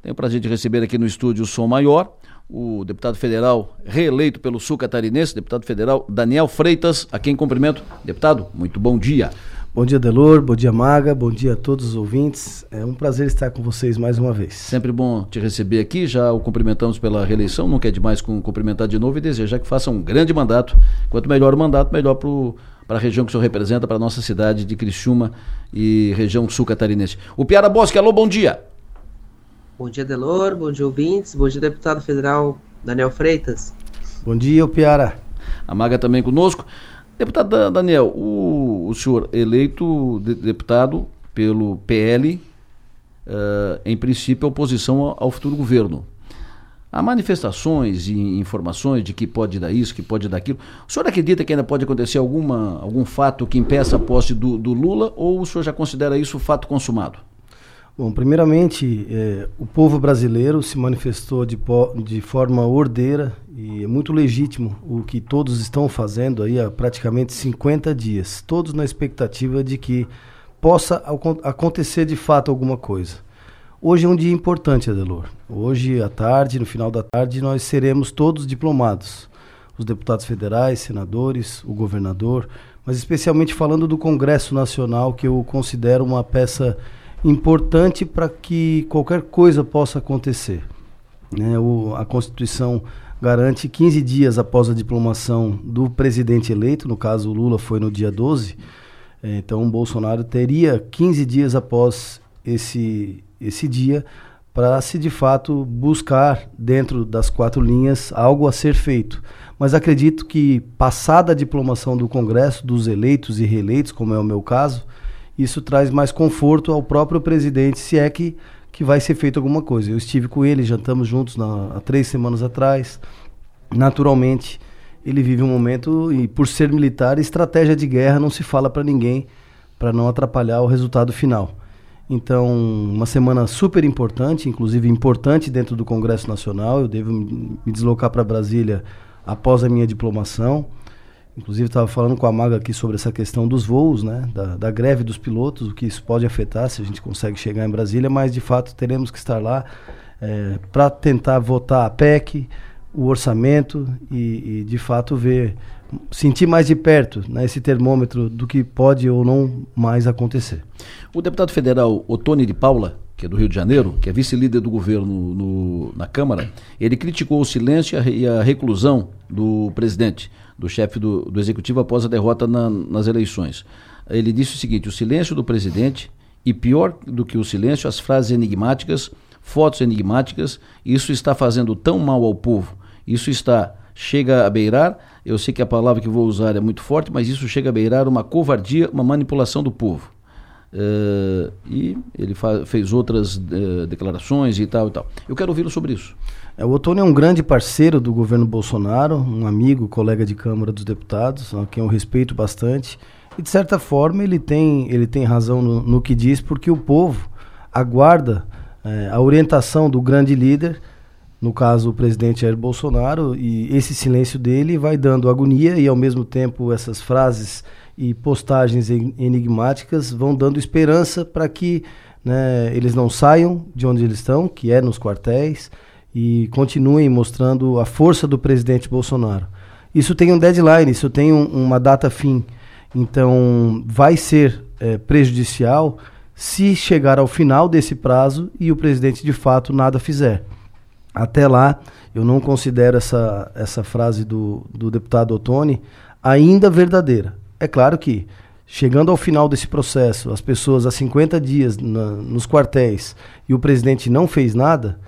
Tenho o prazer de receber aqui no estúdio o Som Maior, o deputado federal reeleito pelo Sul Catarinense, deputado federal Daniel Freitas, a quem cumprimento. Deputado, muito bom dia. Bom dia, Delor, bom dia, Maga, bom dia a todos os ouvintes. É um prazer estar com vocês mais uma vez. Sempre bom te receber aqui, já o cumprimentamos pela reeleição, não quer demais cumprimentar de novo e desejar que faça um grande mandato. Quanto melhor o mandato, melhor para a região que o senhor representa, para a nossa cidade de Criciúma e região sul catarinense. O Piara Bosque, alô, bom dia. Bom dia, Delor. Bom dia, ouvintes. Bom dia, deputado federal Daniel Freitas. Bom dia, Piara. A Maga também conosco. Deputado Daniel, o, o senhor eleito de, deputado pelo PL, uh, eh, em princípio, oposição ao, ao futuro governo. Há manifestações e informações de que pode dar isso, que pode dar aquilo. O senhor acredita que ainda pode acontecer alguma, algum fato que impeça a posse do, do Lula ou o senhor já considera isso fato consumado? Bom, primeiramente, é, o povo brasileiro se manifestou de, de forma ordeira e é muito legítimo o que todos estão fazendo aí há praticamente 50 dias, todos na expectativa de que possa acontecer de fato alguma coisa. Hoje é um dia importante, Adelor. Hoje à tarde, no final da tarde, nós seremos todos diplomados. Os deputados federais, senadores, o governador, mas especialmente falando do Congresso Nacional, que eu considero uma peça importante para que qualquer coisa possa acontecer. Né? O, a Constituição garante 15 dias após a diplomação do presidente eleito, no caso Lula foi no dia 12, é, então Bolsonaro teria 15 dias após esse, esse dia para se de fato buscar dentro das quatro linhas algo a ser feito. Mas acredito que passada a diplomação do Congresso, dos eleitos e reeleitos, como é o meu caso, isso traz mais conforto ao próprio presidente, se é que, que vai ser feito alguma coisa. Eu estive com ele, jantamos juntos na, há três semanas atrás. Naturalmente, ele vive um momento, e por ser militar, estratégia de guerra não se fala para ninguém, para não atrapalhar o resultado final. Então, uma semana super importante, inclusive importante dentro do Congresso Nacional. Eu devo me deslocar para Brasília após a minha diplomação. Inclusive estava falando com a Maga aqui sobre essa questão dos voos, né? Da, da, greve dos pilotos, o que isso pode afetar se a gente consegue chegar em Brasília, mas de fato teremos que estar lá é, para tentar votar a PEC, o orçamento e, e, de fato ver, sentir mais de perto né, esse termômetro do que pode ou não mais acontecer. O deputado federal Otone de Paula, que é do Rio de Janeiro, que é vice-líder do governo no, na Câmara, ele criticou o silêncio e a reclusão do presidente do chefe do, do executivo após a derrota na, nas eleições. Ele disse o seguinte: o silêncio do presidente e pior do que o silêncio, as frases enigmáticas, fotos enigmáticas, isso está fazendo tão mal ao povo. Isso está chega a beirar, eu sei que a palavra que vou usar é muito forte, mas isso chega a beirar uma covardia, uma manipulação do povo. Uh, e ele fez outras uh, declarações e tal e tal. Eu quero ouvi-lo sobre isso. É, o Otônio é um grande parceiro do governo Bolsonaro, um amigo, colega de Câmara dos Deputados, a quem eu respeito bastante. E de certa forma ele tem, ele tem razão no, no que diz, porque o povo aguarda é, a orientação do grande líder, no caso o presidente Jair Bolsonaro, e esse silêncio dele vai dando agonia e ao mesmo tempo essas frases e postagens enigmáticas vão dando esperança para que né, eles não saiam de onde eles estão, que é nos quartéis, e continuem mostrando a força do presidente Bolsonaro. Isso tem um deadline, isso tem um, uma data fim. Então, vai ser é, prejudicial se chegar ao final desse prazo e o presidente de fato nada fizer. Até lá, eu não considero essa, essa frase do, do deputado Ottoni ainda verdadeira. É claro que, chegando ao final desse processo, as pessoas há 50 dias na, nos quartéis e o presidente não fez nada,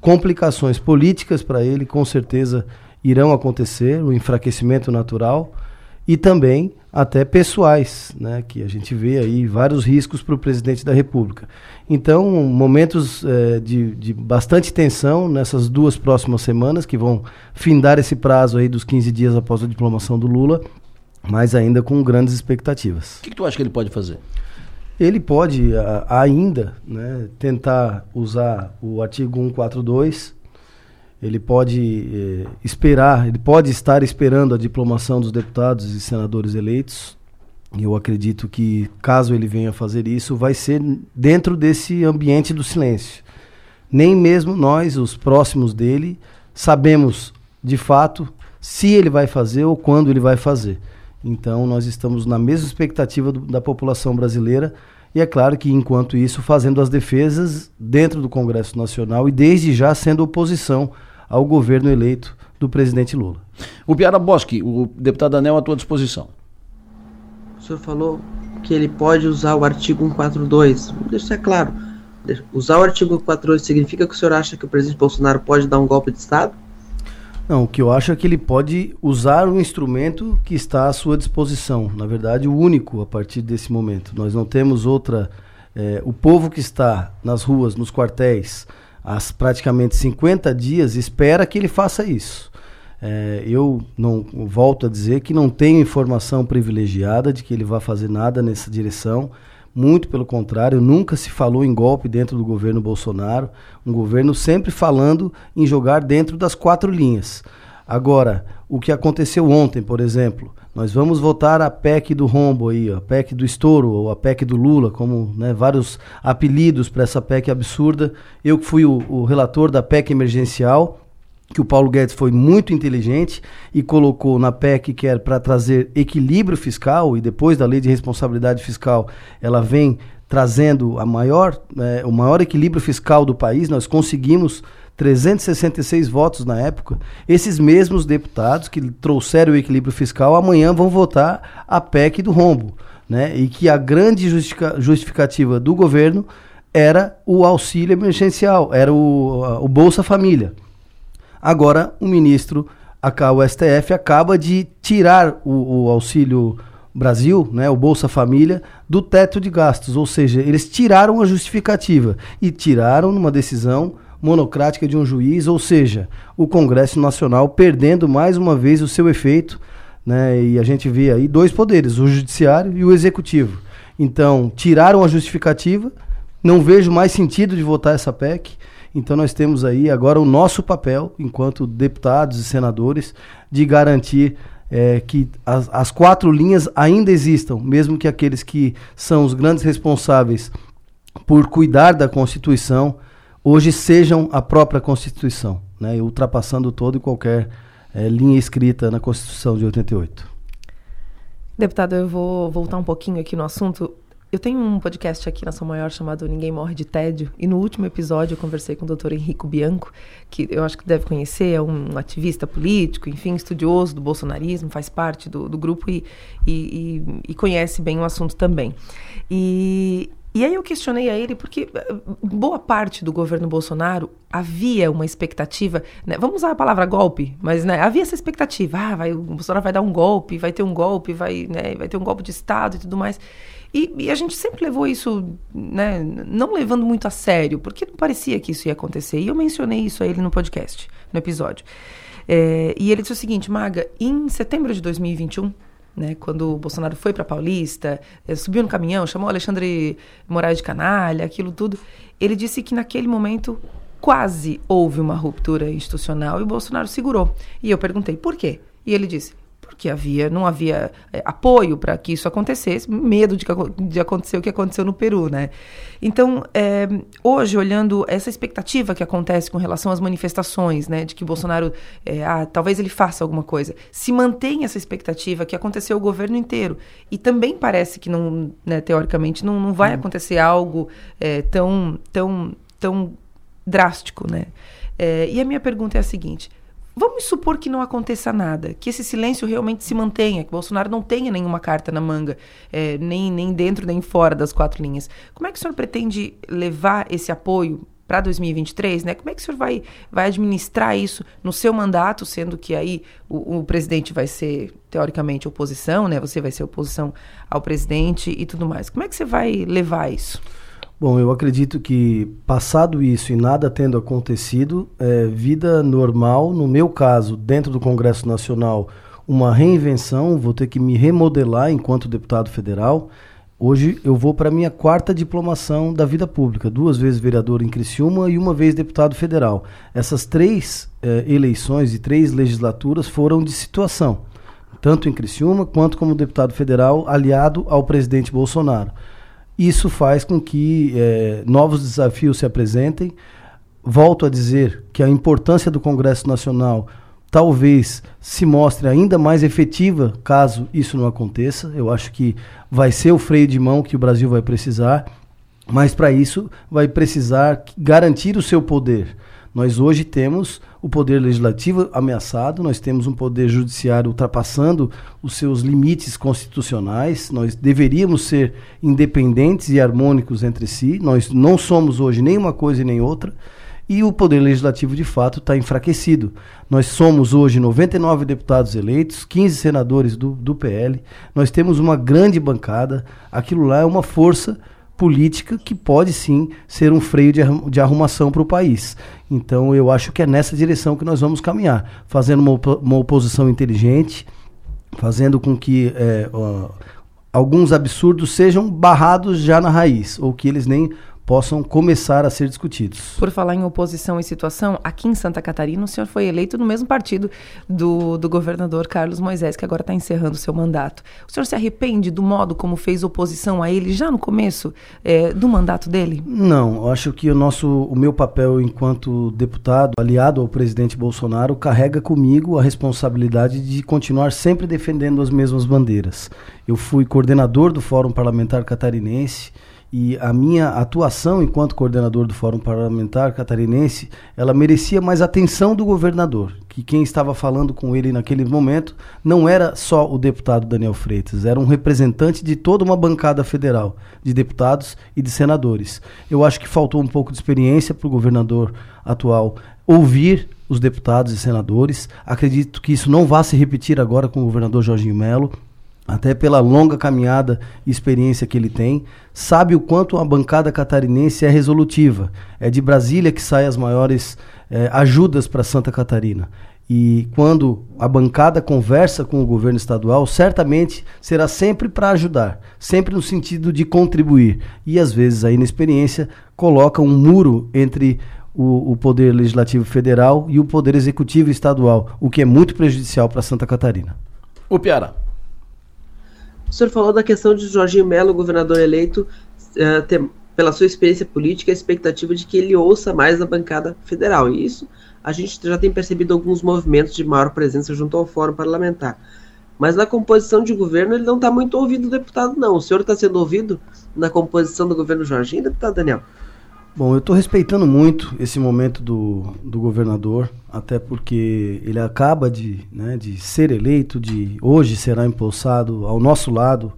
complicações políticas para ele com certeza irão acontecer, o enfraquecimento natural e também até pessoais, né, que a gente vê aí vários riscos para o presidente da República. Então, momentos é, de, de bastante tensão nessas duas próximas semanas, que vão findar esse prazo aí dos 15 dias após a diplomação do Lula, mas ainda com grandes expectativas. O que, que tu acha que ele pode fazer? Ele pode a, ainda né, tentar usar o artigo 142, ele pode eh, esperar, ele pode estar esperando a diplomação dos deputados e senadores eleitos. E eu acredito que, caso ele venha fazer isso, vai ser dentro desse ambiente do silêncio. Nem mesmo nós, os próximos dele, sabemos de fato se ele vai fazer ou quando ele vai fazer. Então, nós estamos na mesma expectativa do, da população brasileira. E é claro que, enquanto isso, fazendo as defesas dentro do Congresso Nacional e desde já sendo oposição ao governo eleito do presidente Lula. O Piara Bosque, o deputado Anel, à tua disposição. O senhor falou que ele pode usar o artigo 142. Deixa isso é claro. Usar o artigo 142 significa que o senhor acha que o presidente Bolsonaro pode dar um golpe de Estado? Não, o que eu acho é que ele pode usar o instrumento que está à sua disposição. Na verdade, o único a partir desse momento. Nós não temos outra. É, o povo que está nas ruas, nos quartéis, há praticamente 50 dias, espera que ele faça isso. É, eu não volto a dizer que não tenho informação privilegiada de que ele vai fazer nada nessa direção. Muito pelo contrário, nunca se falou em golpe dentro do governo Bolsonaro. Um governo sempre falando em jogar dentro das quatro linhas. Agora, o que aconteceu ontem, por exemplo, nós vamos votar a PEC do rombo aí, a PEC do estouro, ou a PEC do Lula, como né, vários apelidos para essa PEC absurda. Eu que fui o, o relator da PEC emergencial, que o Paulo Guedes foi muito inteligente e colocou na PEC que era para trazer equilíbrio fiscal e depois da lei de responsabilidade fiscal ela vem trazendo a maior, é, o maior equilíbrio fiscal do país. Nós conseguimos 366 votos na época. Esses mesmos deputados que trouxeram o equilíbrio fiscal amanhã vão votar a PEC do rombo, né? E que a grande justificativa do governo era o auxílio emergencial, era o, o Bolsa Família. Agora, o ministro, o STF, acaba de tirar o, o Auxílio Brasil, né, o Bolsa Família, do teto de gastos. Ou seja, eles tiraram a justificativa e tiraram numa decisão monocrática de um juiz, ou seja, o Congresso Nacional perdendo mais uma vez o seu efeito, né, e a gente vê aí dois poderes, o judiciário e o executivo. Então, tiraram a justificativa, não vejo mais sentido de votar essa PEC. Então nós temos aí agora o nosso papel, enquanto deputados e senadores, de garantir é, que as, as quatro linhas ainda existam, mesmo que aqueles que são os grandes responsáveis por cuidar da Constituição hoje sejam a própria Constituição, né, ultrapassando todo e qualquer é, linha escrita na Constituição de 88. Deputado, eu vou voltar um pouquinho aqui no assunto. Eu tenho um podcast aqui na São Maior chamado Ninguém Morre de Tédio, e no último episódio eu conversei com o doutor Henrico Bianco, que eu acho que deve conhecer, é um ativista político, enfim, estudioso do bolsonarismo, faz parte do, do grupo e, e, e, e conhece bem o assunto também. E, e aí eu questionei a ele porque eh, boa parte do governo Bolsonaro havia uma expectativa, né? vamos usar a palavra golpe, mas né, havia essa expectativa, ah, vai, o Bolsonaro vai dar um golpe, vai ter um golpe, vai, né, vai ter um golpe de Estado e tudo mais. E, e, a gente sempre levou isso, né, não levando muito a sério, porque não parecia que isso ia acontecer. E eu mencionei isso a ele no podcast, no episódio. É, e ele disse o seguinte, Maga, em setembro de 2021, né, quando o Bolsonaro foi para Paulista, é, subiu no caminhão, chamou Alexandre Moraes de canalha, aquilo tudo, ele disse que naquele momento quase houve uma ruptura institucional e o Bolsonaro segurou. E eu perguntei por quê? E ele disse: porque havia, não havia é, apoio para que isso acontecesse, medo de, de, acontecer o que aconteceu no Peru, né? Então, é, hoje, olhando essa expectativa que acontece com relação às manifestações, né, de que Bolsonaro, é, ah, talvez ele faça alguma coisa, se mantém essa expectativa que aconteceu o governo inteiro. E também parece que, não, né, teoricamente, não, não vai hum. acontecer algo é, tão, tão, tão drástico, né? É, e a minha pergunta é a seguinte: Vamos supor que não aconteça nada, que esse silêncio realmente se mantenha, que Bolsonaro não tenha nenhuma carta na manga, é, nem, nem dentro nem fora das quatro linhas. Como é que o senhor pretende levar esse apoio para 2023, né? Como é que o senhor vai, vai administrar isso no seu mandato, sendo que aí o, o, presidente vai ser, teoricamente, oposição, né? Você vai ser oposição ao presidente e tudo mais. Como é que você vai levar isso? Bom, eu acredito que, passado isso e nada tendo acontecido, é, vida normal, no meu caso, dentro do Congresso Nacional, uma reinvenção, vou ter que me remodelar enquanto deputado federal. Hoje eu vou para a minha quarta diplomação da vida pública, duas vezes vereador em Criciúma e uma vez deputado federal. Essas três eh, eleições e três legislaturas foram de situação, tanto em Criciúma quanto como deputado federal aliado ao presidente Bolsonaro. Isso faz com que é, novos desafios se apresentem. volto a dizer que a importância do Congresso Nacional talvez se mostre ainda mais efetiva caso isso não aconteça. Eu acho que vai ser o freio de mão que o Brasil vai precisar, mas para isso vai precisar garantir o seu poder. Nós hoje temos o poder legislativo ameaçado, nós temos um poder judiciário ultrapassando os seus limites constitucionais, nós deveríamos ser independentes e harmônicos entre si, nós não somos hoje nem uma coisa e nem outra e o poder legislativo de fato está enfraquecido. Nós somos hoje 99 deputados eleitos, 15 senadores do, do PL, nós temos uma grande bancada, aquilo lá é uma força política que pode sim ser um freio de, de arrumação para o país. Então eu acho que é nessa direção que nós vamos caminhar, fazendo uma, uma oposição inteligente, fazendo com que é, ó, alguns absurdos sejam barrados já na raiz, ou que eles nem possam começar a ser discutidos. Por falar em oposição e situação, aqui em Santa Catarina o senhor foi eleito no mesmo partido do, do governador Carlos Moisés, que agora está encerrando seu mandato. O senhor se arrepende do modo como fez oposição a ele já no começo é, do mandato dele? Não, acho que o nosso, o meu papel enquanto deputado, aliado ao presidente Bolsonaro, carrega comigo a responsabilidade de continuar sempre defendendo as mesmas bandeiras. Eu fui coordenador do Fórum Parlamentar Catarinense e a minha atuação enquanto coordenador do Fórum Parlamentar Catarinense, ela merecia mais atenção do governador, que quem estava falando com ele naquele momento não era só o deputado Daniel Freitas, era um representante de toda uma bancada federal de deputados e de senadores. Eu acho que faltou um pouco de experiência para o governador atual ouvir os deputados e senadores. Acredito que isso não vá se repetir agora com o governador Jorginho Melo até pela longa caminhada e experiência que ele tem, sabe o quanto a bancada catarinense é resolutiva. É de Brasília que saem as maiores eh, ajudas para Santa Catarina. E quando a bancada conversa com o governo estadual, certamente será sempre para ajudar, sempre no sentido de contribuir. E às vezes, aí na experiência, coloca um muro entre o, o poder legislativo federal e o poder executivo estadual, o que é muito prejudicial para Santa Catarina. O Piara. O senhor falou da questão de Jorginho Melo, governador eleito, uh, ter, pela sua experiência política, a expectativa de que ele ouça mais a bancada federal. E isso a gente já tem percebido alguns movimentos de maior presença junto ao fórum parlamentar. Mas na composição de governo ele não está muito ouvido deputado, não. O senhor está sendo ouvido na composição do governo Jorginho, deputado Daniel? Bom, eu estou respeitando muito esse momento do, do governador, até porque ele acaba de, né, de ser eleito, de hoje será impulsado ao nosso lado,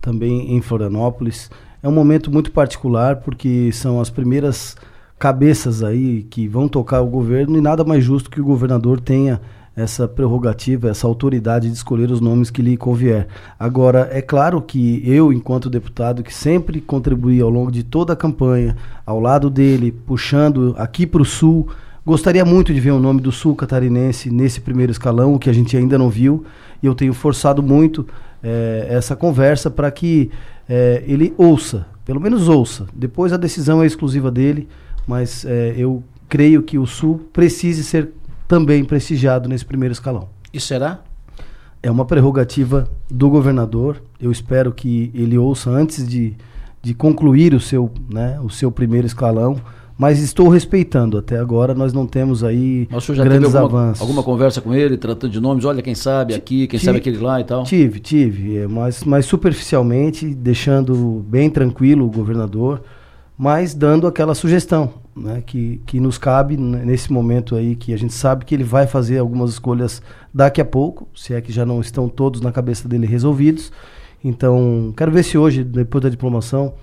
também em Florianópolis. É um momento muito particular, porque são as primeiras cabeças aí que vão tocar o governo e nada mais justo que o governador tenha essa prerrogativa, essa autoridade de escolher os nomes que lhe convier. Agora, é claro que eu, enquanto deputado, que sempre contribuí ao longo de toda a campanha, ao lado dele, puxando aqui para o Sul, gostaria muito de ver o nome do Sul catarinense nesse primeiro escalão, o que a gente ainda não viu, e eu tenho forçado muito é, essa conversa para que é, ele ouça, pelo menos ouça. Depois a decisão é exclusiva dele, mas é, eu creio que o Sul precise ser também prestigiado nesse primeiro escalão. E será? É uma prerrogativa do governador. Eu espero que ele ouça antes de, de concluir o seu, né, o seu primeiro escalão. Mas estou respeitando. Até agora nós não temos aí Mas o senhor já grandes teve alguma, avanços. alguma conversa com ele, tratando de nomes? Olha, quem sabe aqui, quem Ti- sabe aquele lá e tal? Tive, tive, é, mas, mas superficialmente, deixando bem tranquilo o governador, mas dando aquela sugestão né, que, que nos cabe nesse momento aí, que a gente sabe que ele vai fazer algumas escolhas daqui a pouco, se é que já não estão todos na cabeça dele resolvidos. Então, quero ver se hoje, depois da diplomação,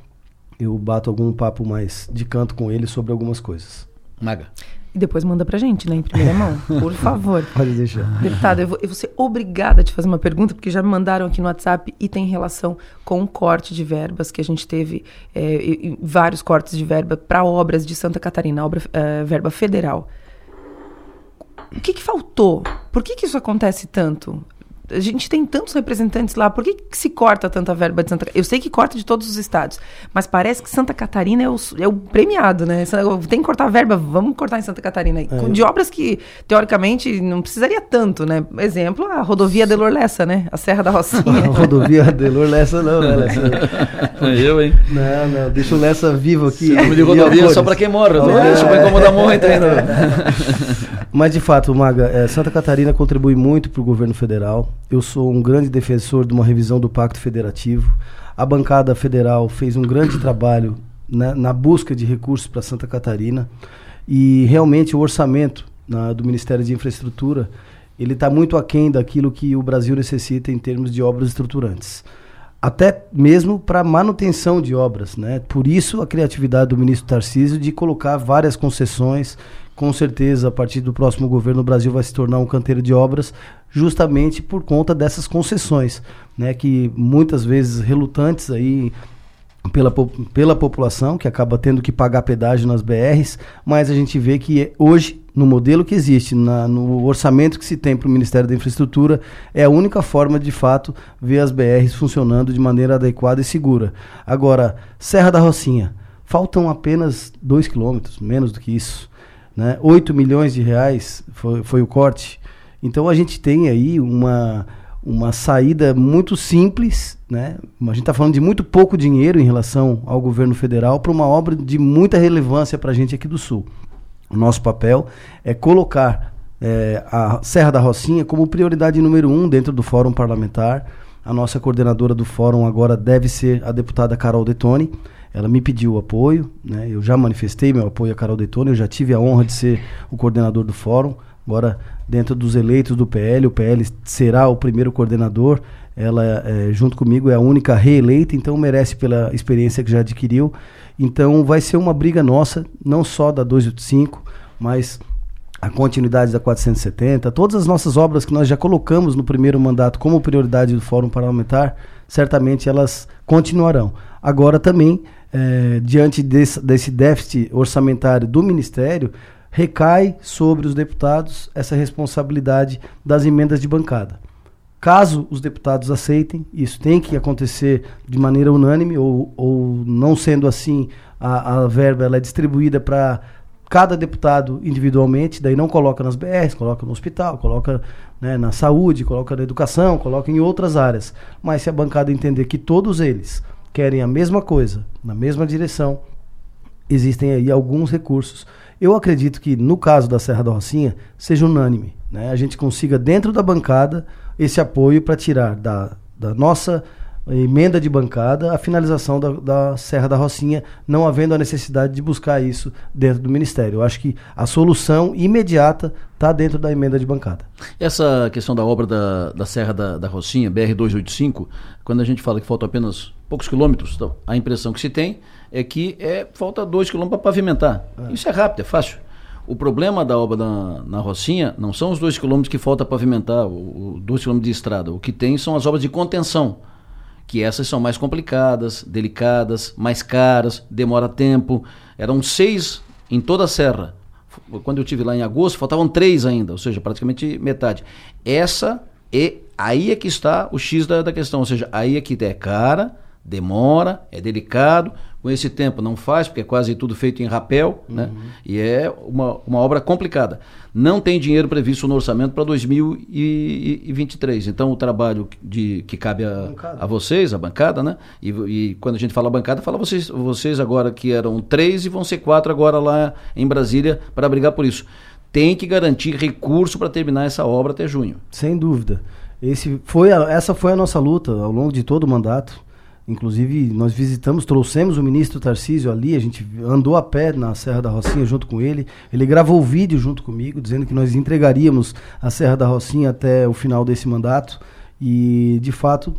eu bato algum papo mais de canto com ele sobre algumas coisas. Maga. E depois manda pra gente, né, em primeira mão, por favor. Pode deixar. Deputado, eu vou, eu vou ser obrigada a te fazer uma pergunta, porque já me mandaram aqui no WhatsApp e tem relação com o corte de verbas que a gente teve, é, vários cortes de verba para obras de Santa Catarina, obra, é, verba federal. O que, que faltou? Por que, que isso acontece tanto? A gente tem tantos representantes lá, por que, que se corta tanta verba de Santa Catarina? Eu sei que corta de todos os estados, mas parece que Santa Catarina é o, é o premiado, né? Tem que cortar verba, vamos cortar em Santa Catarina. É. De obras que, teoricamente, não precisaria tanto, né? Exemplo, a rodovia Delor Lessa, né? A Serra da Rocinha. a rodovia Delor Lessa não, né, Lessa? eu, hein? Não, não, deixa o Lessa vivo aqui. Não de rodovia só para quem mora, não é. deixa pra incomodar muito ainda. Mas, de fato, Maga, é, Santa Catarina contribui muito para o governo federal. Eu sou um grande defensor de uma revisão do Pacto Federativo. A bancada federal fez um grande trabalho na, na busca de recursos para Santa Catarina e realmente o orçamento do Ministério de Infraestrutura ele está muito aquém daquilo que o Brasil necessita em termos de obras estruturantes até mesmo para manutenção de obras, né? Por isso a criatividade do ministro Tarcísio de colocar várias concessões. Com certeza, a partir do próximo governo, o Brasil vai se tornar um canteiro de obras, justamente por conta dessas concessões, né? Que muitas vezes relutantes aí pela, pela população, que acaba tendo que pagar pedágio nas BRs, mas a gente vê que hoje no modelo que existe, na, no orçamento que se tem para o Ministério da Infraestrutura, é a única forma de fato ver as BRs funcionando de maneira adequada e segura. Agora, Serra da Rocinha, faltam apenas 2 quilômetros, menos do que isso. Né? 8 milhões de reais foi, foi o corte. Então a gente tem aí uma, uma saída muito simples, né? A gente está falando de muito pouco dinheiro em relação ao governo federal para uma obra de muita relevância para a gente aqui do Sul. O nosso papel é colocar é, a Serra da Rocinha como prioridade número um dentro do Fórum Parlamentar. A nossa coordenadora do Fórum agora deve ser a deputada Carol Detoni. Ela me pediu apoio, né? eu já manifestei meu apoio a Carol Detoni, eu já tive a honra de ser o coordenador do Fórum. Agora, dentro dos eleitos do PL, o PL será o primeiro coordenador. Ela, é, junto comigo, é a única reeleita, então merece pela experiência que já adquiriu. Então vai ser uma briga nossa, não só da 285, mas a continuidade da 470, todas as nossas obras que nós já colocamos no primeiro mandato como prioridade do Fórum Parlamentar, certamente elas continuarão. Agora também, é, diante desse, desse déficit orçamentário do Ministério, recai sobre os deputados essa responsabilidade das emendas de bancada. Caso os deputados aceitem, isso tem que acontecer de maneira unânime, ou, ou não sendo assim, a, a verba ela é distribuída para cada deputado individualmente, daí não coloca nas BRs, coloca no hospital, coloca né, na saúde, coloca na educação, coloca em outras áreas. Mas se a bancada entender que todos eles querem a mesma coisa, na mesma direção, existem aí alguns recursos. Eu acredito que no caso da Serra da Rocinha seja unânime, né? A gente consiga dentro da bancada esse apoio para tirar da, da nossa emenda de bancada a finalização da, da, Serra da Rocinha, não havendo a necessidade de buscar isso dentro do Ministério. Eu acho que a solução imediata está dentro da emenda de bancada. Essa questão da obra da, da Serra da, da Rocinha, BR-285, quando a gente fala que faltam apenas poucos quilômetros, então, a impressão que se tem é que é, falta dois quilômetros para pavimentar. É. Isso é rápido, é fácil. O problema da obra na, na Rocinha não são os dois quilômetros que falta pavimentar, o, o dois quilômetros de estrada. O que tem são as obras de contenção, que essas são mais complicadas, delicadas, mais caras, demora tempo. Eram seis em toda a serra. Quando eu tive lá em agosto, faltavam três ainda, ou seja, praticamente metade. Essa é aí é que está o X da, da questão, ou seja, aí é que é cara, demora, é delicado, com esse tempo não faz, porque é quase tudo feito em rapel, né? uhum. né? E é uma, uma obra complicada. Não tem dinheiro previsto no orçamento para 2023. Então o trabalho de, que cabe a, a vocês, a bancada, né? E, e, quando a gente fala bancada, fala vocês, vocês agora que eram três e vão ser quatro agora lá em Brasília para brigar por isso. Tem que garantir recurso para terminar essa obra até junho. Sem dúvida. Esse foi a, essa foi a nossa luta ao longo de todo o mandato Inclusive, nós visitamos, trouxemos o ministro Tarcísio ali, a gente andou a pé na Serra da Rocinha junto com ele. Ele gravou o vídeo junto comigo, dizendo que nós entregaríamos a Serra da Rocinha até o final desse mandato. E, de fato,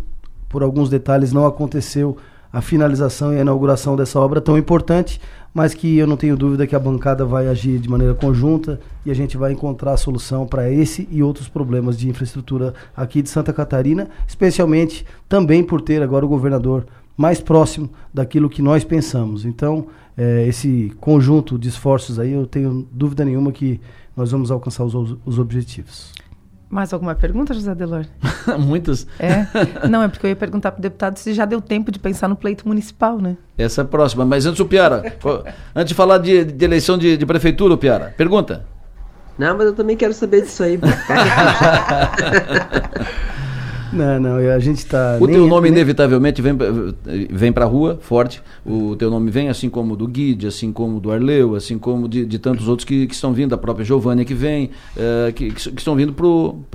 por alguns detalhes, não aconteceu a finalização e a inauguração dessa obra tão importante, mas que eu não tenho dúvida que a bancada vai agir de maneira conjunta e a gente vai encontrar a solução para esse e outros problemas de infraestrutura aqui de Santa Catarina, especialmente também por ter agora o governador mais próximo daquilo que nós pensamos. Então, é, esse conjunto de esforços aí, eu tenho dúvida nenhuma que nós vamos alcançar os, os objetivos. Mais alguma pergunta, José Delor? Muitas. É? Não, é porque eu ia perguntar para o deputado se já deu tempo de pensar no pleito municipal, né? Essa é a próxima. Mas antes, o Piara, antes de falar de, de eleição de, de prefeitura, Piara, pergunta. Não, mas eu também quero saber disso aí. Não, não, a gente está. O teu nome nem... inevitavelmente vem, vem para a rua, forte. O teu nome vem, assim como o do Guide, assim como do Arleu, assim como de, de tantos outros que, que estão vindo, a própria Giovânia que vem, uh, que, que, estão vindo para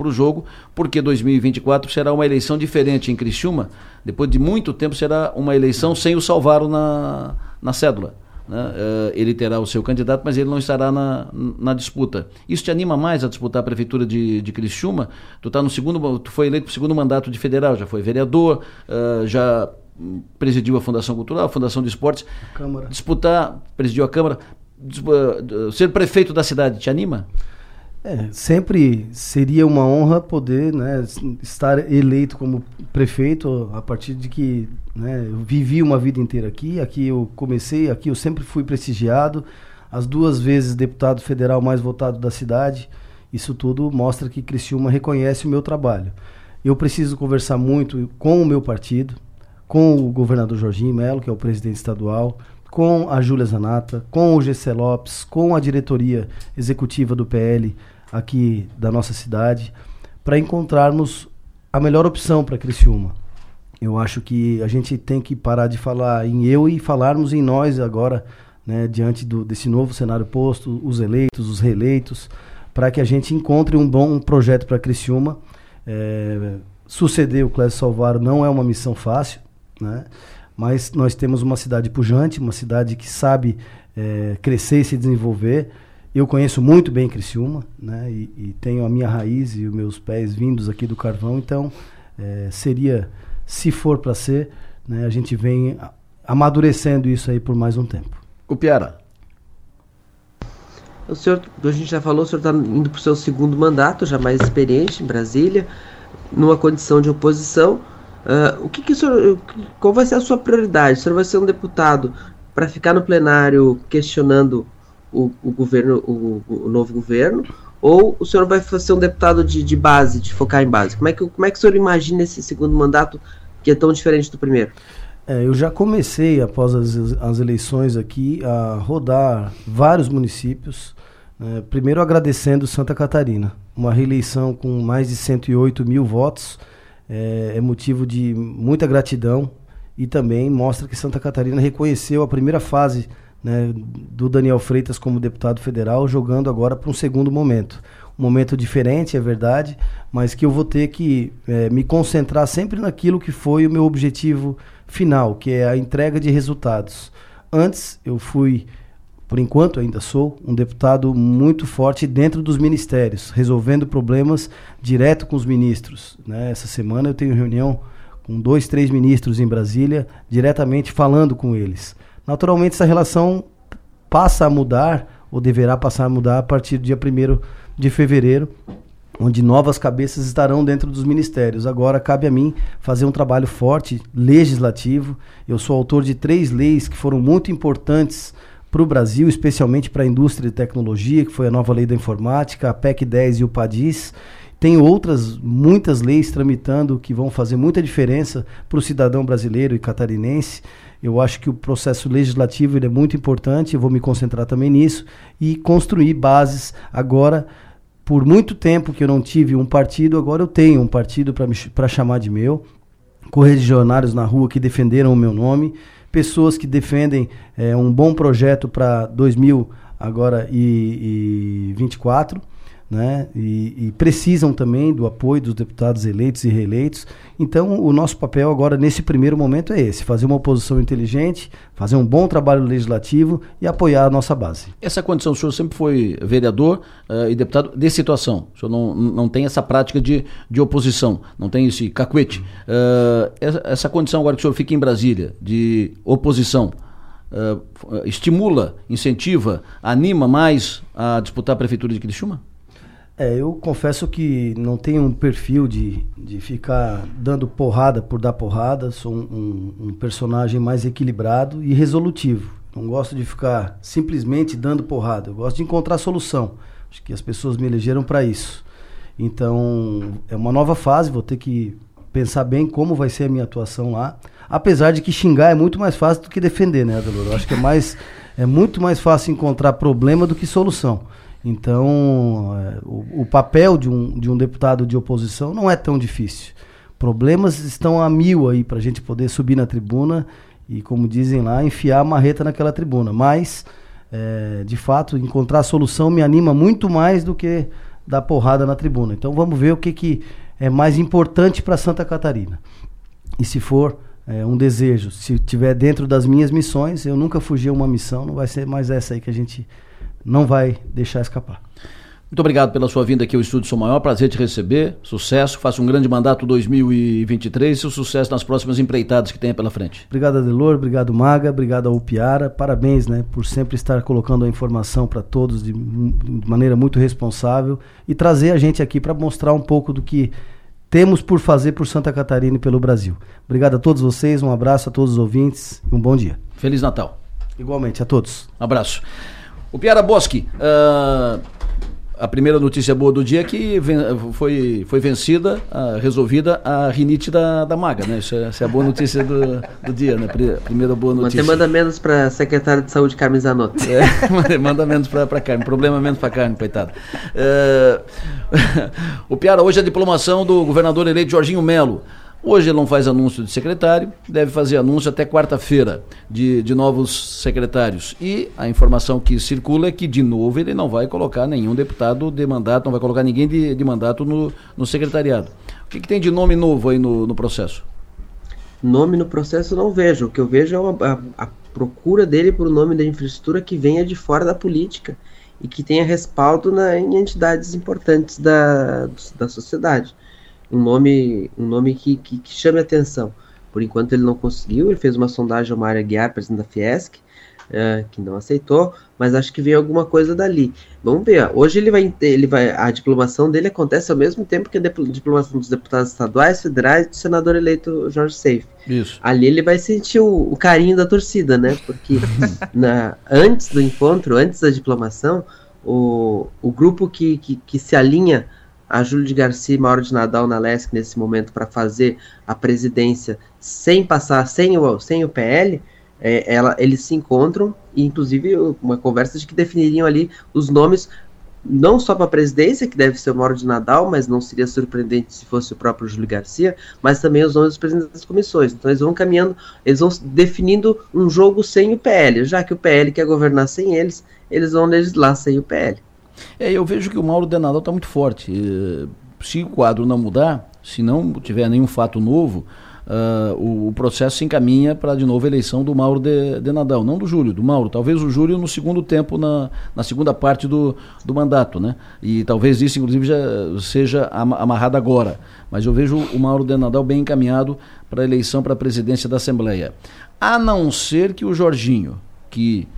o jogo, porque 2024 será uma eleição diferente em Criciúma. Depois de muito tempo será uma eleição sem o Salvaro na, na cédula. Né? Uh, ele terá o seu candidato, mas ele não estará na, na disputa. Isso te anima mais a disputar a prefeitura de, de Criciúma? Tu tá no segundo, tu foi eleito para o segundo mandato de federal, já foi vereador, uh, já presidiu a Fundação Cultural, a Fundação de Esportes. Câmara. Disputar, presidiu a Câmara, ser prefeito da cidade te anima? É, sempre seria uma honra poder né, estar eleito como prefeito a partir de que né, eu vivi uma vida inteira aqui, aqui eu comecei, aqui eu sempre fui prestigiado, as duas vezes deputado federal mais votado da cidade, isso tudo mostra que Criciúma reconhece o meu trabalho. Eu preciso conversar muito com o meu partido, com o governador Jorginho Melo, que é o presidente estadual, com a Júlia Zanata, com o GC Lopes, com a diretoria executiva do PL aqui da nossa cidade, para encontrarmos a melhor opção para Criciúma. Eu acho que a gente tem que parar de falar em eu e falarmos em nós agora, né, diante do, desse novo cenário posto, os eleitos, os reeleitos, para que a gente encontre um bom projeto para Criciúma. É, suceder o Clésio Salvaro não é uma missão fácil, né? Mas nós temos uma cidade pujante, uma cidade que sabe é, crescer e se desenvolver. Eu conheço muito bem Criciúma, né? E, e, tenho a minha raiz e os meus pés vindos aqui do carvão, então é, seria, se for para ser, né, a gente vem amadurecendo isso aí por mais um tempo. O Piara. O senhor, a gente já falou, o senhor está indo para o seu segundo mandato, já mais experiente em Brasília, numa condição de oposição. Uh, o que, que o senhor, qual vai ser a sua prioridade? O senhor vai ser um deputado para ficar no plenário questionando o, o governo, o, o, novo governo? Ou o senhor vai ser um deputado de, de base, de focar em base? Como é, que, como é que o senhor imagina esse segundo mandato que é tão diferente do primeiro? É, eu já comecei, após as, as eleições aqui, a rodar vários municípios. Né, primeiro agradecendo Santa Catarina. Uma reeleição com mais de 108 mil votos é, é motivo de muita gratidão e também mostra que Santa Catarina reconheceu a primeira fase né, do Daniel Freitas como deputado federal, jogando agora para um segundo momento. Um momento diferente, é verdade, mas que eu vou ter que é, me concentrar sempre naquilo que foi o meu objetivo final, que é a entrega de resultados. Antes eu fui por enquanto ainda sou um deputado muito forte dentro dos ministérios, resolvendo problemas direto com os ministros. Né? Essa semana eu tenho reunião com dois, três ministros em Brasília, diretamente falando com eles. Naturalmente essa relação passa a mudar, ou deverá passar a mudar a partir do dia 1 de fevereiro, onde novas cabeças estarão dentro dos ministérios. Agora cabe a mim fazer um trabalho forte, legislativo. Eu sou autor de três leis que foram muito importantes para o Brasil, especialmente para a indústria de tecnologia, que foi a nova lei da informática, a PEC 10 e o PADIS. Tem outras, muitas leis tramitando que vão fazer muita diferença para o cidadão brasileiro e catarinense. Eu acho que o processo legislativo é muito importante, eu vou me concentrar também nisso e construir bases agora. Por muito tempo que eu não tive um partido, agora eu tenho um partido para chamar de meu. Correligionários na rua que defenderam o meu nome pessoas que defendem é, um bom projeto para 2000 agora e, e 24 né? E, e, precisam também do apoio dos deputados eleitos e reeleitos. Então, o nosso papel agora, nesse primeiro momento, é esse: fazer uma oposição inteligente, fazer um bom trabalho legislativo e apoiar a nossa base. Essa condição, o senhor sempre foi vereador uh, e deputado de situação. O senhor não, não tem essa prática de, de oposição, não tem esse cacuete. Uh, essa, essa condição, agora que o senhor fica em Brasília, de oposição. Uh, estimula, incentiva, anima mais a disputar a prefeitura de Criciúma? É, eu confesso que não tenho um perfil de, de ficar dando porrada por dar porrada. Sou um, um, um personagem mais equilibrado e resolutivo. Não gosto de ficar simplesmente dando porrada. Eu gosto de encontrar solução. Acho que as pessoas me elegeram para isso. Então, é uma nova fase, vou ter que pensar bem como vai ser a minha atuação lá. Apesar de que xingar é muito mais fácil do que defender, né, Adelor? Eu acho que é mais é muito mais fácil encontrar problema do que solução. Então, é, o, o, papel de um, de um deputado de oposição não é tão difícil. Problemas estão a mil aí para a gente poder subir na tribuna e, como dizem lá, enfiar a marreta naquela tribuna. Mas, é, de fato, encontrar solução me anima muito mais do que dar porrada na tribuna. Então, vamos ver o que, que é mais importante para Santa Catarina. E se for é, um desejo. Se tiver dentro das minhas missões, eu nunca fugi a uma missão, não vai ser mais essa aí que a gente não vai deixar escapar. Muito obrigado pela sua vinda aqui ao Estúdio Sou Maior. Prazer te receber. Sucesso. Faça um grande mandato 2023 e sucesso nas próximas empreitadas que tenha pela frente. Obrigado, Adelor. Obrigado, Maga. Obrigado ao Piara. Parabéns né, por sempre estar colocando a informação para todos de, de maneira muito responsável e trazer a gente aqui para mostrar um pouco do que temos por fazer por Santa Catarina e pelo Brasil. Obrigado a todos vocês, um abraço a todos os ouvintes e um bom dia. Feliz Natal. Igualmente, a todos. Um abraço. O Piara Boschi, uh, a primeira notícia boa do dia é que foi, foi vencida, uh, resolvida a rinite da, da maga, né? Isso é, essa é a boa notícia do, do dia, né? Primeira boa notícia. Você manda menos para a secretária de saúde, Carmen Zanotto. É, manda menos para Carmen, problema menos para Carmen, coitado. Uh, o Piara, hoje é a diplomação do governador eleito Jorginho Melo. Hoje ele não faz anúncio de secretário, deve fazer anúncio até quarta-feira de, de novos secretários. E a informação que circula é que, de novo, ele não vai colocar nenhum deputado de mandato, não vai colocar ninguém de, de mandato no, no secretariado. O que, que tem de nome novo aí no, no processo? Nome no processo não vejo. O que eu vejo é uma, a, a procura dele por um nome da infraestrutura que venha de fora da política e que tenha respaldo na, em entidades importantes da, da sociedade um nome, um nome que, que, que chame atenção. Por enquanto ele não conseguiu, ele fez uma sondagem ao Mário Aguiar, presidente da Fiesc, uh, que não aceitou, mas acho que veio alguma coisa dali. Vamos ver, hoje ele vai, ele vai, a diplomação dele acontece ao mesmo tempo que a diplomação dos deputados estaduais, federais e do senador eleito Jorge Seif. Isso. Ali ele vai sentir o, o carinho da torcida, né? Porque na, antes do encontro, antes da diplomação, o, o grupo que, que, que se alinha a Júlio de Garcia e Mauro de Nadal na LESC nesse momento para fazer a presidência sem passar, sem o, sem o PL, é, ela, eles se encontram, e inclusive uma conversa de que definiriam ali os nomes, não só para a presidência, que deve ser o Mauro de Nadal, mas não seria surpreendente se fosse o próprio Júlio Garcia, mas também os nomes dos presidentes das comissões. Então eles vão caminhando, eles vão definindo um jogo sem o PL, já que o PL quer governar sem eles, eles vão legislar sem o PL. É, eu vejo que o Mauro Denadal está muito forte. Se o quadro não mudar, se não tiver nenhum fato novo, uh, o, o, processo se encaminha para de novo a eleição do Mauro de, de, não do Júlio, do Mauro. Talvez o Júlio no segundo tempo, na, na segunda parte do, do mandato, né? E talvez isso, inclusive, já seja amarrado agora. Mas eu vejo o Mauro de Nadal bem encaminhado para a eleição para a presidência da Assembleia. A não ser que o Jorginho, que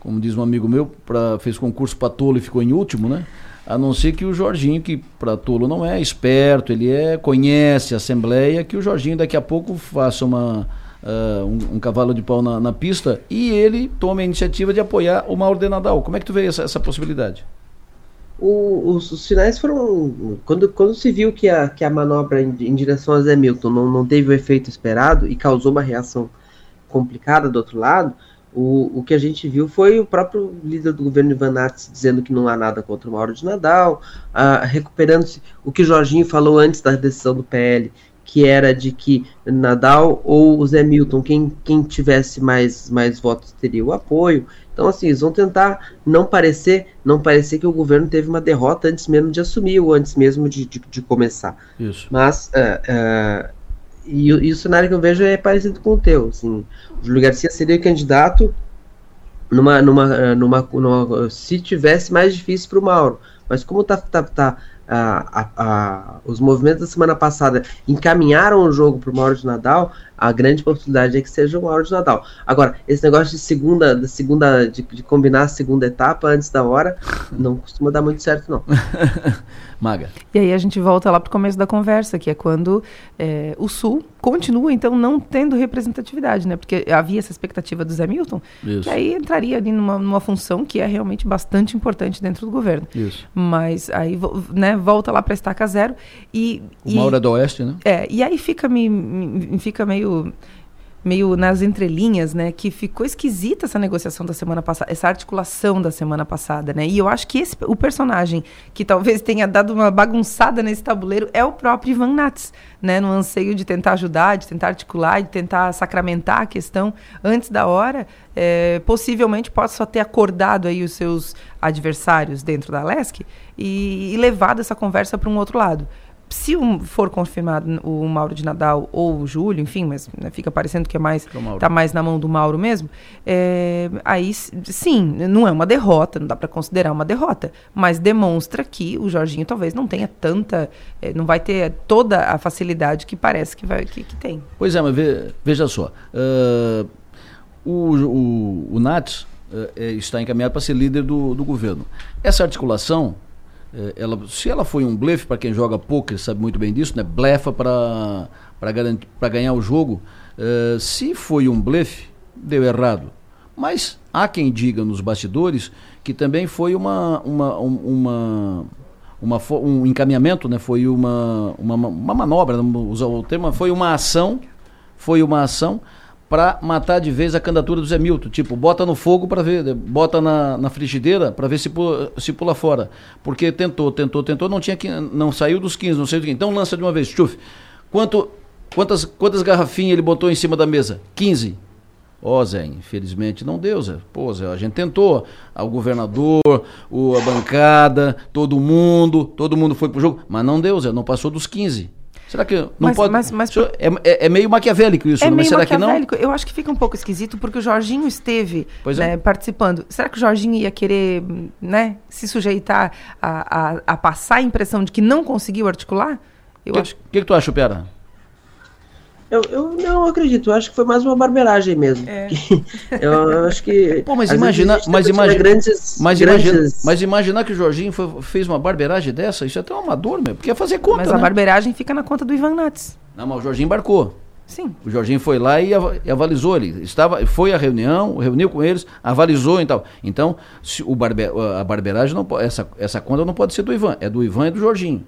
como diz um amigo meu, pra, fez concurso para tolo e ficou em último, né? A não ser que o Jorginho, que para tolo não é esperto, ele é conhece a Assembleia, que o Jorginho daqui a pouco faça uma, uh, um, um, cavalo de pau na, na, pista e ele tome a iniciativa de apoiar o Mauro de Nadal. Como é que tu vê essa, essa possibilidade? O, os, os, sinais foram. Quando, quando se viu que a, que a manobra em, em direção a Zé Milton não, não teve o efeito esperado e causou uma reação complicada do outro lado, o, o que a gente viu foi o próprio líder do governo Ivan Arts dizendo que não há nada contra o Mauro de Nadal, uh, recuperando-se o que o Jorginho falou antes da decisão do PL, que era de que Nadal ou o Zé Milton, quem, quem tivesse mais, mais votos teria o apoio. Então, assim, eles vão tentar não parecer, não parecer que o governo teve uma derrota antes mesmo de assumir ou antes mesmo de, de, de começar. Isso. Mas uh, uh, e, e, o cenário que eu vejo é parecido com o teu. Assim, o Júlio Garcia seria candidato numa, numa, numa, numa se tivesse mais difícil para o Mauro. Mas como tá, tá, tá a, a, a, os movimentos da semana passada encaminharam o jogo para o Mauro de Nadal, a grande possibilidade é que seja um Mauro de Nadal. Agora, esse negócio de segunda, de, segunda de, de combinar a segunda etapa antes da hora, não costuma dar muito certo, não. Maga. E aí a gente volta lá para o começo da conversa, que é quando é, o Sul continua, então, não tendo representatividade, né? Porque havia essa expectativa do Zé Milton, Isso. que aí entraria ali numa, numa função que é realmente bastante importante dentro do governo. Isso. Mas aí, né, volta lá para estaca zero e... O Mauro é do Oeste, né? É, e aí fica, me, me fica meio meio nas entrelinhas, né, que ficou esquisita essa negociação da semana passada, essa articulação da semana passada, né? E eu acho que esse o personagem que talvez tenha dado uma bagunçada nesse tabuleiro é o próprio Ivan Nats, né, no anseio de tentar ajudar, de tentar articular, de tentar sacramentar a questão antes da hora, é, possivelmente possa ter acordado aí os seus adversários dentro da LESC e, e levado essa conversa para um outro lado se um, for confirmado o Mauro de Nadal ou o Júlio, enfim, mas né, fica parecendo que é mais está mais na mão do Mauro mesmo, é, aí sim, não é uma derrota, não dá para considerar uma derrota, mas demonstra que o Jorginho talvez não tenha tanta, é, não vai ter toda a facilidade que parece que, vai, que, que tem. Pois é, mas ve, veja só, uh, o, o, o Nats uh, está encaminhado para ser líder do, do governo. Essa articulação é, ela, se ela foi um blefe, para quem joga poker sabe muito bem disso, né? blefa para ganhar o jogo. Uh, se foi um blefe, deu errado. Mas há quem diga nos bastidores que também foi uma, uma, uma, uma um encaminhamento, né? foi uma, uma, uma manobra, usar o termo, foi uma ação, foi uma ação para matar de vez a candidatura do Zé Milton. Tipo, bota no fogo para ver, bota na, na frigideira para ver se pula, se pula fora. Porque tentou, tentou, tentou, não tinha que, não saiu dos 15, não sei do que. Então lança de uma vez, chuf. Quanto, quantas, quantas garrafinhas ele botou em cima da mesa? 15. Ó, oh, Zé, infelizmente não deu, Zé. Pô, Zé, a gente tentou. O governador, o, a bancada, todo mundo, todo mundo foi pro jogo, mas não deu, Zé, não passou dos 15. Será que não mas, pode. Mas, mas, é, é, é, meio maquiavélico isso, é não? mas será que não? Eu acho que fica um pouco esquisito porque o Jorginho esteve é. né, participando. Será que o Jorginho ia querer né, se sujeitar a, a, a passar a impressão de que não conseguiu articular? O que, acho... que, que tu acha, Pera? Eu, eu não acredito, eu acho que foi mais uma barbeiragem mesmo. É. eu, acho que. Pô, mas imagina, mas imagina, grandes, mas, grandes... Imagina, mas imaginar que o Jorginho foi, fez uma barbeiragem dessa, isso é até um amador, meu, porque ia fazer conta. Mas né? a barbeiragem fica na conta do Ivan Nats. Não, mas o Jorginho embarcou. Sim. O Jorginho foi lá e, avalizou ele. Estava, foi à reunião, reuniu com eles, avalizou e tal. Então, se o barbe, a barbeiragem não essa, essa conta não pode ser do Ivan, é do Ivan e do Jorginho.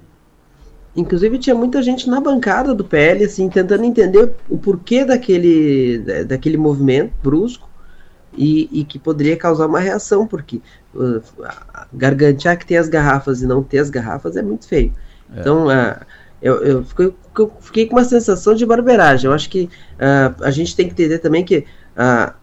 Inclusive tinha muita gente na bancada do PL, assim, tentando entender o porquê daquele, daquele movimento brusco e, e que poderia causar uma reação, porque uh, gargantear que tem as garrafas e não ter as garrafas é muito feio. É. Então, uh, eu, eu, fiquei, eu, fiquei, com uma sensação de barbeiragem. Eu acho que uh, a gente tem que entender também que uh,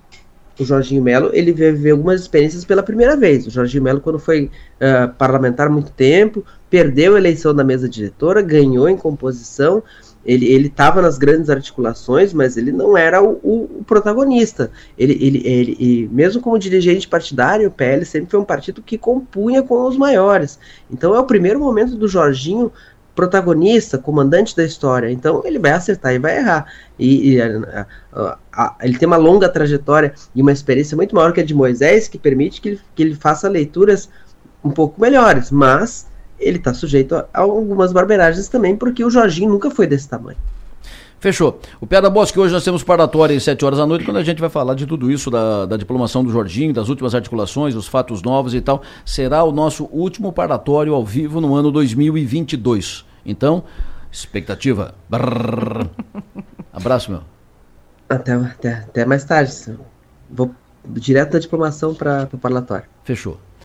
o Jorginho Melo, ele viveu algumas experiências pela primeira vez. O Jorginho Melo, quando foi uh, parlamentar muito tempo, perdeu a eleição da mesa diretora, ganhou em composição, ele estava nas grandes articulações, mas ele não era o, o, protagonista. Ele, ele, ele, ele, mesmo como dirigente partidário, o PL sempre foi um partido que compunha com os maiores. Então é o primeiro momento do Jorginho protagonista, comandante da história. Então ele vai acertar e vai errar. E, e a, a, a, ele tem uma longa trajetória e uma experiência muito maior que a de Moisés, que permite que ele, que ele faça leituras um pouco melhores. Mas ele está sujeito a, algumas barbeiragens também, porque o Jorginho nunca foi desse tamanho. Fechou. O Piada Bosque, hoje nós temos paratória às 7 horas da noite, quando a gente vai falar de tudo isso, da, da diplomação do Jorginho, das últimas articulações, os fatos novos e tal. Será o nosso último paratório ao vivo no ano 2022. Então, expectativa. Brrr. Abraço, meu. Até, até, até mais tarde. Vou direto da diplomação para o parlatório. Fechou.